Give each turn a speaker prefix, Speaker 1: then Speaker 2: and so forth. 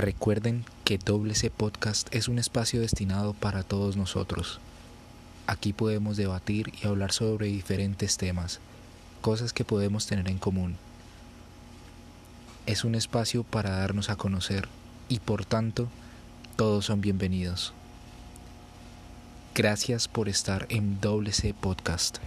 Speaker 1: Recuerden que Doble C Podcast es un espacio destinado para todos nosotros. Aquí podemos debatir y hablar sobre diferentes temas, cosas que podemos tener en común. Es un espacio para darnos a conocer y por tanto todos son bienvenidos. Gracias por estar en Doble C Podcast.